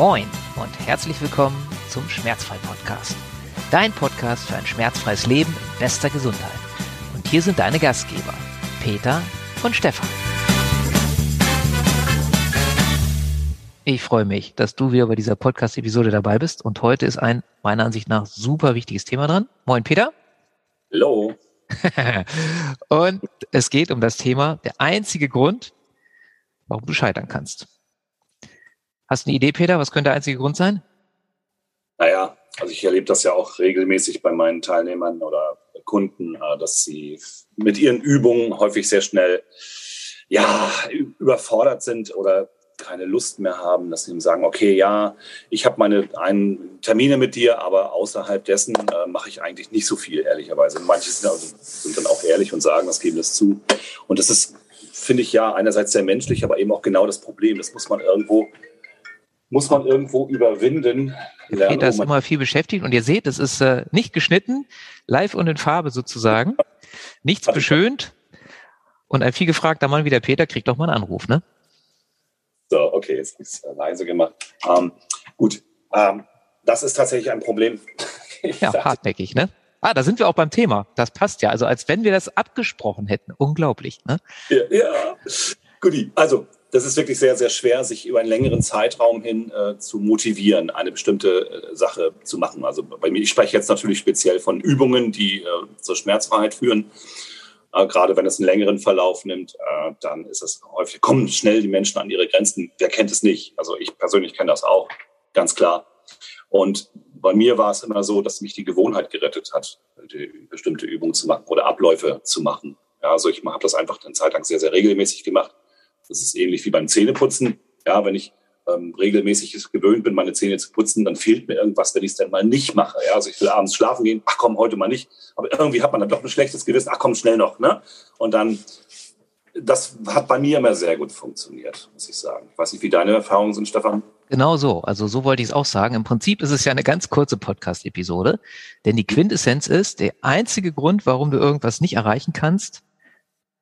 Moin und herzlich willkommen zum Schmerzfrei-Podcast. Dein Podcast für ein schmerzfreies Leben in bester Gesundheit. Und hier sind deine Gastgeber, Peter und Stefan. Ich freue mich, dass du wieder bei dieser Podcast-Episode dabei bist. Und heute ist ein, meiner Ansicht nach, super wichtiges Thema dran. Moin, Peter. Hallo. und es geht um das Thema, der einzige Grund, warum du scheitern kannst. Hast du eine Idee, Peter? Was könnte der einzige Grund sein? Naja, also ich erlebe das ja auch regelmäßig bei meinen Teilnehmern oder Kunden, äh, dass sie mit ihren Übungen häufig sehr schnell ja, überfordert sind oder keine Lust mehr haben, dass sie ihm sagen, okay, ja, ich habe meine einen Termine mit dir, aber außerhalb dessen äh, mache ich eigentlich nicht so viel, ehrlicherweise. manche sind, also, sind, dann auch ehrlich und sagen, das geben das zu. Und das ist, finde ich, ja, einerseits sehr menschlich, aber eben auch genau das Problem. Das muss man irgendwo muss man irgendwo überwinden. Lernen, Peter ist immer viel beschäftigt und ihr seht, es ist äh, nicht geschnitten, live und in Farbe sozusagen. Nichts beschönt. Und ein viel gefragter Mann wie der Peter kriegt doch mal einen Anruf, ne? So, okay, jetzt habe ich es leise gemacht. Ähm, gut, ähm, das ist tatsächlich ein Problem. ja, hartnäckig, ne? Ah, da sind wir auch beim Thema. Das passt ja. Also als wenn wir das abgesprochen hätten. Unglaublich, ne? Ja, ja. Guti, also das ist wirklich sehr, sehr schwer, sich über einen längeren Zeitraum hin äh, zu motivieren, eine bestimmte äh, Sache zu machen. Also bei mir, ich spreche jetzt natürlich speziell von Übungen, die äh, zur Schmerzfreiheit führen. Äh, gerade wenn es einen längeren Verlauf nimmt, äh, dann ist es häufig, kommen schnell die Menschen an ihre Grenzen. Wer kennt es nicht? Also ich persönlich kenne das auch, ganz klar. Und bei mir war es immer so, dass mich die Gewohnheit gerettet hat, bestimmte Übungen zu machen oder Abläufe zu machen. Ja, also ich habe das einfach eine Zeit lang sehr, sehr regelmäßig gemacht das ist ähnlich wie beim Zähneputzen. Ja, wenn ich ähm, regelmäßig gewöhnt bin, meine Zähne zu putzen, dann fehlt mir irgendwas, wenn ich es dann mal nicht mache. Ja, also ich will abends schlafen gehen, ach komm, heute mal nicht. Aber irgendwie hat man dann doch ein schlechtes Gewissen, ach komm, schnell noch. Ne? Und dann, das hat bei mir immer sehr gut funktioniert, muss ich sagen. Ich weiß nicht, wie deine Erfahrungen sind, Stefan. Genau so. Also so wollte ich es auch sagen. Im Prinzip ist es ja eine ganz kurze Podcast-Episode, denn die Quintessenz ist, der einzige Grund, warum du irgendwas nicht erreichen kannst,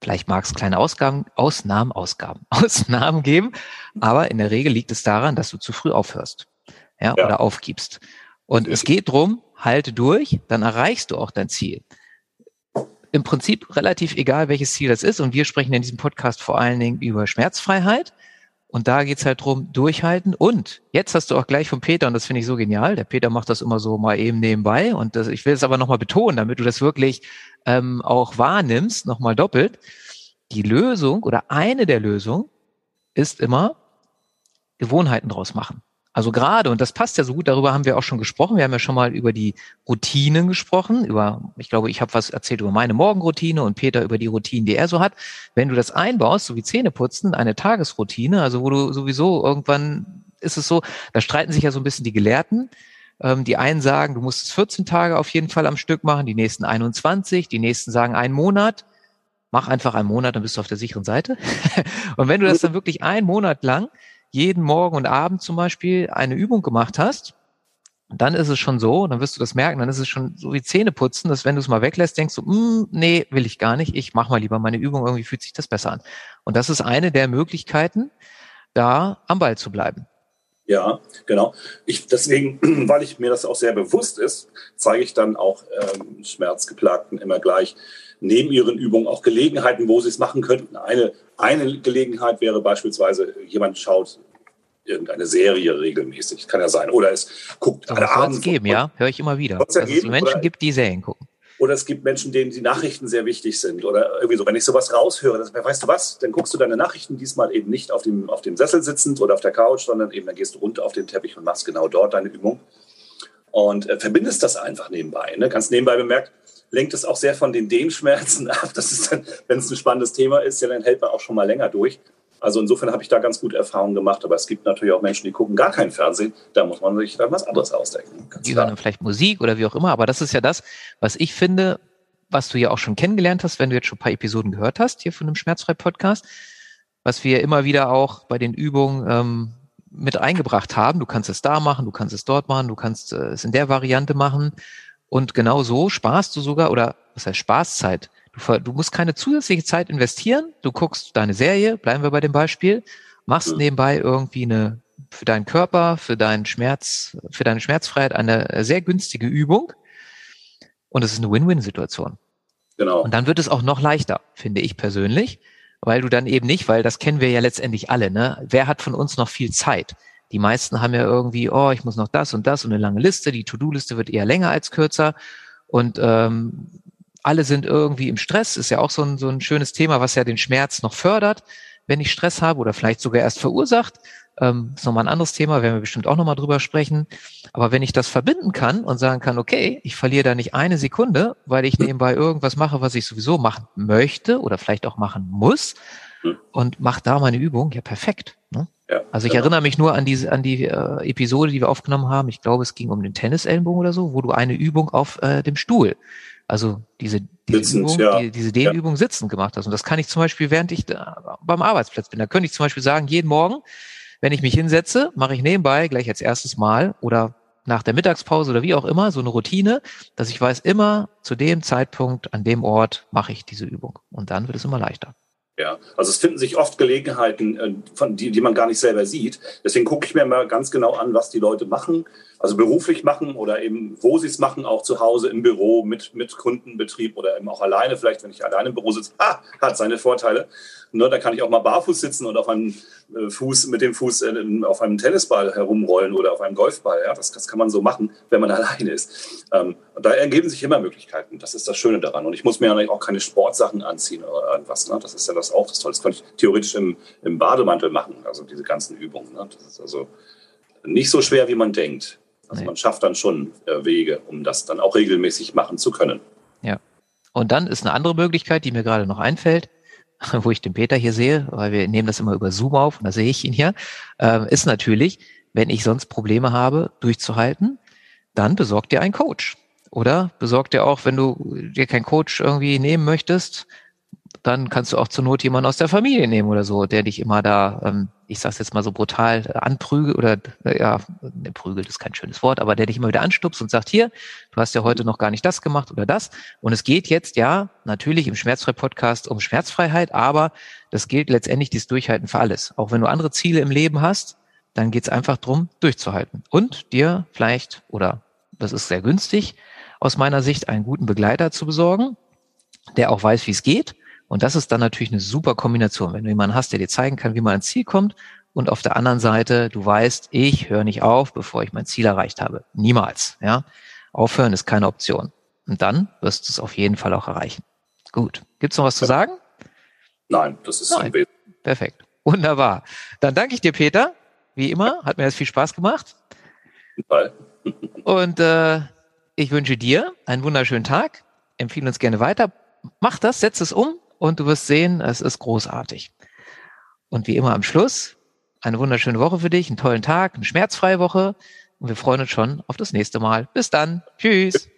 Vielleicht mag es kleine Ausgaben, Ausnahmen, Ausgaben, Ausnahmen geben, aber in der Regel liegt es daran, dass du zu früh aufhörst, ja, ja. oder aufgibst. Und es geht drum, halte durch, dann erreichst du auch dein Ziel. Im Prinzip relativ egal, welches Ziel das ist. Und wir sprechen in diesem Podcast vor allen Dingen über Schmerzfreiheit. Und da geht's halt drum, durchhalten. Und jetzt hast du auch gleich von Peter, und das finde ich so genial, der Peter macht das immer so mal eben nebenbei. Und das, ich will es aber nochmal betonen, damit du das wirklich ähm, auch wahrnimmst, nochmal doppelt, die Lösung oder eine der Lösungen ist immer Gewohnheiten draus machen. Also gerade, und das passt ja so gut, darüber haben wir auch schon gesprochen. Wir haben ja schon mal über die Routinen gesprochen, über, ich glaube, ich habe was erzählt über meine Morgenroutine und Peter über die Routinen, die er so hat. Wenn du das einbaust, so wie Zähneputzen, eine Tagesroutine, also wo du sowieso irgendwann ist es so, da streiten sich ja so ein bisschen die Gelehrten. Ähm, die einen sagen, du musst es 14 Tage auf jeden Fall am Stück machen, die nächsten 21, die nächsten sagen einen Monat. Mach einfach einen Monat, dann bist du auf der sicheren Seite. und wenn du das dann wirklich einen Monat lang, jeden Morgen und Abend zum Beispiel eine Übung gemacht hast, dann ist es schon so, dann wirst du das merken, dann ist es schon so wie Zähne putzen, dass wenn du es mal weglässt, denkst du, mm, nee, will ich gar nicht, ich mach mal lieber meine Übung, irgendwie fühlt sich das besser an. Und das ist eine der Möglichkeiten, da am Ball zu bleiben. Ja, genau. Ich, deswegen, weil ich mir das auch sehr bewusst ist, zeige ich dann auch ähm, Schmerzgeplagten immer gleich neben ihren Übungen auch Gelegenheiten, wo sie es machen könnten. Eine, eine Gelegenheit wäre beispielsweise, jemand schaut irgendeine Serie regelmäßig, kann ja sein. Oder es guckt alle Abend. geben, ja, höre ich immer wieder. Dass es geben, Menschen gibt, die Serien gucken. Oder es gibt Menschen, denen die Nachrichten sehr wichtig sind. Oder irgendwie so, wenn ich sowas raushöre, das, weißt du was, dann guckst du deine Nachrichten diesmal eben nicht auf dem, auf dem Sessel sitzend oder auf der Couch, sondern eben dann gehst du runter auf den Teppich und machst genau dort deine Übung. Und äh, verbindest das einfach nebenbei. Ne? Ganz nebenbei bemerkt, lenkt es auch sehr von den Dehnschmerzen ab. Das ist dann, wenn es ein spannendes Thema ist, ja, dann hält man auch schon mal länger durch. Also insofern habe ich da ganz gute Erfahrungen gemacht. Aber es gibt natürlich auch Menschen, die gucken gar kein Fernsehen. Da muss man sich dann was anderes ausdenken. Die hören vielleicht Musik oder wie auch immer. Aber das ist ja das, was ich finde, was du ja auch schon kennengelernt hast, wenn du jetzt schon ein paar Episoden gehört hast hier von dem Schmerzfrei-Podcast, was wir immer wieder auch bei den Übungen ähm, mit eingebracht haben. Du kannst es da machen, du kannst es dort machen, du kannst äh, es in der Variante machen. Und genau so sparst du sogar, oder was heißt Spaßzeit? Du, du musst keine zusätzliche Zeit investieren. Du guckst deine Serie, bleiben wir bei dem Beispiel, machst nebenbei irgendwie eine für deinen Körper, für deinen Schmerz, für deine Schmerzfreiheit eine sehr günstige Übung. Und es ist eine Win-Win-Situation. Genau. Und dann wird es auch noch leichter, finde ich persönlich, weil du dann eben nicht, weil das kennen wir ja letztendlich alle, ne? Wer hat von uns noch viel Zeit? Die meisten haben ja irgendwie, oh, ich muss noch das und das und eine lange Liste. Die To-Do-Liste wird eher länger als kürzer. Und ähm, alle sind irgendwie im Stress, ist ja auch so ein, so ein schönes Thema, was ja den Schmerz noch fördert, wenn ich Stress habe oder vielleicht sogar erst verursacht. Ähm, ist nochmal ein anderes Thema, werden wir bestimmt auch nochmal drüber sprechen. Aber wenn ich das verbinden kann und sagen kann, okay, ich verliere da nicht eine Sekunde, weil ich nebenbei irgendwas mache, was ich sowieso machen möchte oder vielleicht auch machen muss und mache da meine Übung, ja perfekt. Ne? Ja, also ich genau. erinnere mich nur an diese an die äh, Episode, die wir aufgenommen haben. Ich glaube, es ging um den Tennisellenbogen oder so, wo du eine Übung auf äh, dem Stuhl, also diese, diese Sitzend, Übung, ja. die, diese Dehnübung ja. sitzend gemacht hast. Und das kann ich zum Beispiel, während ich beim Arbeitsplatz bin. Da könnte ich zum Beispiel sagen, jeden Morgen wenn ich mich hinsetze, mache ich nebenbei gleich als erstes Mal oder nach der Mittagspause oder wie auch immer so eine Routine, dass ich weiß, immer zu dem Zeitpunkt, an dem Ort mache ich diese Übung. Und dann wird es immer leichter. Ja, also es finden sich oft Gelegenheiten, äh, von die, die man gar nicht selber sieht. Deswegen gucke ich mir mal ganz genau an, was die Leute machen, also beruflich machen oder eben wo sie es machen, auch zu Hause im Büro mit, mit Kundenbetrieb oder eben auch alleine, vielleicht wenn ich alleine im Büro sitze, ah, hat seine Vorteile. Ne, da kann ich auch mal barfuß sitzen und auf einem äh, Fuß, mit dem Fuß äh, auf einem Tennisball herumrollen oder auf einem Golfball. Ja, das, das kann man so machen, wenn man alleine ist. Ähm, da ergeben sich immer Möglichkeiten. Das ist das Schöne daran. Und ich muss mir ja auch keine Sportsachen anziehen oder irgendwas. Ne? Das ist ja das auch das Tolle. Das könnte ich theoretisch im, im Bademantel machen, also diese ganzen Übungen. Ne? Das ist also nicht so schwer, wie man denkt. Also nee. man schafft dann schon äh, Wege, um das dann auch regelmäßig machen zu können. Ja. Und dann ist eine andere Möglichkeit, die mir gerade noch einfällt, wo ich den Peter hier sehe, weil wir nehmen das immer über Zoom auf und da sehe ich ihn hier, äh, ist natürlich, wenn ich sonst Probleme habe, durchzuhalten, dann besorgt dir einen Coach. Oder besorgt dir auch, wenn du dir keinen Coach irgendwie nehmen möchtest, dann kannst du auch zur Not jemanden aus der Familie nehmen oder so, der dich immer da, ähm, ich sag's jetzt mal so brutal, äh, anprügelt oder äh, ja, ne, prügelt ist kein schönes Wort, aber der dich immer wieder anstupst und sagt, hier, du hast ja heute noch gar nicht das gemacht oder das. Und es geht jetzt ja natürlich im Schmerzfrei-Podcast um Schmerzfreiheit, aber das gilt letztendlich dieses Durchhalten für alles. Auch wenn du andere Ziele im Leben hast, dann geht's einfach drum, durchzuhalten. Und dir vielleicht, oder das ist sehr günstig, aus meiner Sicht einen guten Begleiter zu besorgen, der auch weiß, wie es geht und das ist dann natürlich eine super Kombination, wenn du jemanden hast, der dir zeigen kann, wie man ans Ziel kommt und auf der anderen Seite, du weißt, ich höre nicht auf, bevor ich mein Ziel erreicht habe. Niemals. Ja, Aufhören ist keine Option. Und dann wirst du es auf jeden Fall auch erreichen. Gut. Gibt's noch was zu sagen? Nein, das ist Nein. Perfekt. Wunderbar. Dann danke ich dir, Peter. Wie immer, hat mir das viel Spaß gemacht. Und äh, ich wünsche dir einen wunderschönen Tag. Empfehle uns gerne weiter. Mach das, setz es um und du wirst sehen, es ist großartig. Und wie immer am Schluss, eine wunderschöne Woche für dich, einen tollen Tag, eine schmerzfreie Woche und wir freuen uns schon auf das nächste Mal. Bis dann. Tschüss.